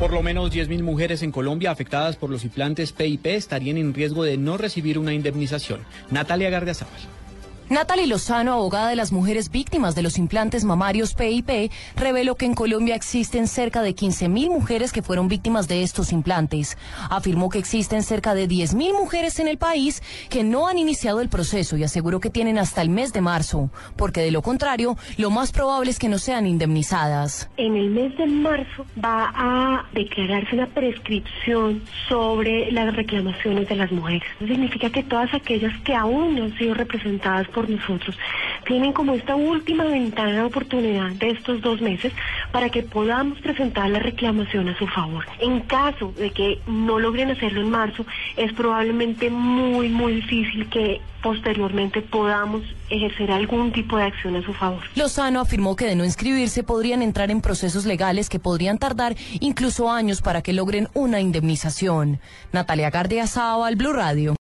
Por lo menos 10.000 mujeres en Colombia afectadas por los implantes PIP estarían en riesgo de no recibir una indemnización. Natalia Gardiazabal. Natalie Lozano, abogada de las mujeres víctimas de los implantes mamarios PIP, reveló que en Colombia existen cerca de 15.000 mujeres que fueron víctimas de estos implantes. Afirmó que existen cerca de 10.000 mujeres en el país que no han iniciado el proceso y aseguró que tienen hasta el mes de marzo, porque de lo contrario, lo más probable es que no sean indemnizadas. En el mes de marzo va a declararse una prescripción sobre las reclamaciones de las mujeres. Significa que todas aquellas que aún no han sido representadas por nosotros tienen como esta última ventana de oportunidad de estos dos meses para que podamos presentar la reclamación a su favor. En caso de que no logren hacerlo en marzo, es probablemente muy, muy difícil que posteriormente podamos ejercer algún tipo de acción a su favor. Lozano afirmó que de no inscribirse podrían entrar en procesos legales que podrían tardar incluso años para que logren una indemnización. Natalia Gardia al Blue Radio.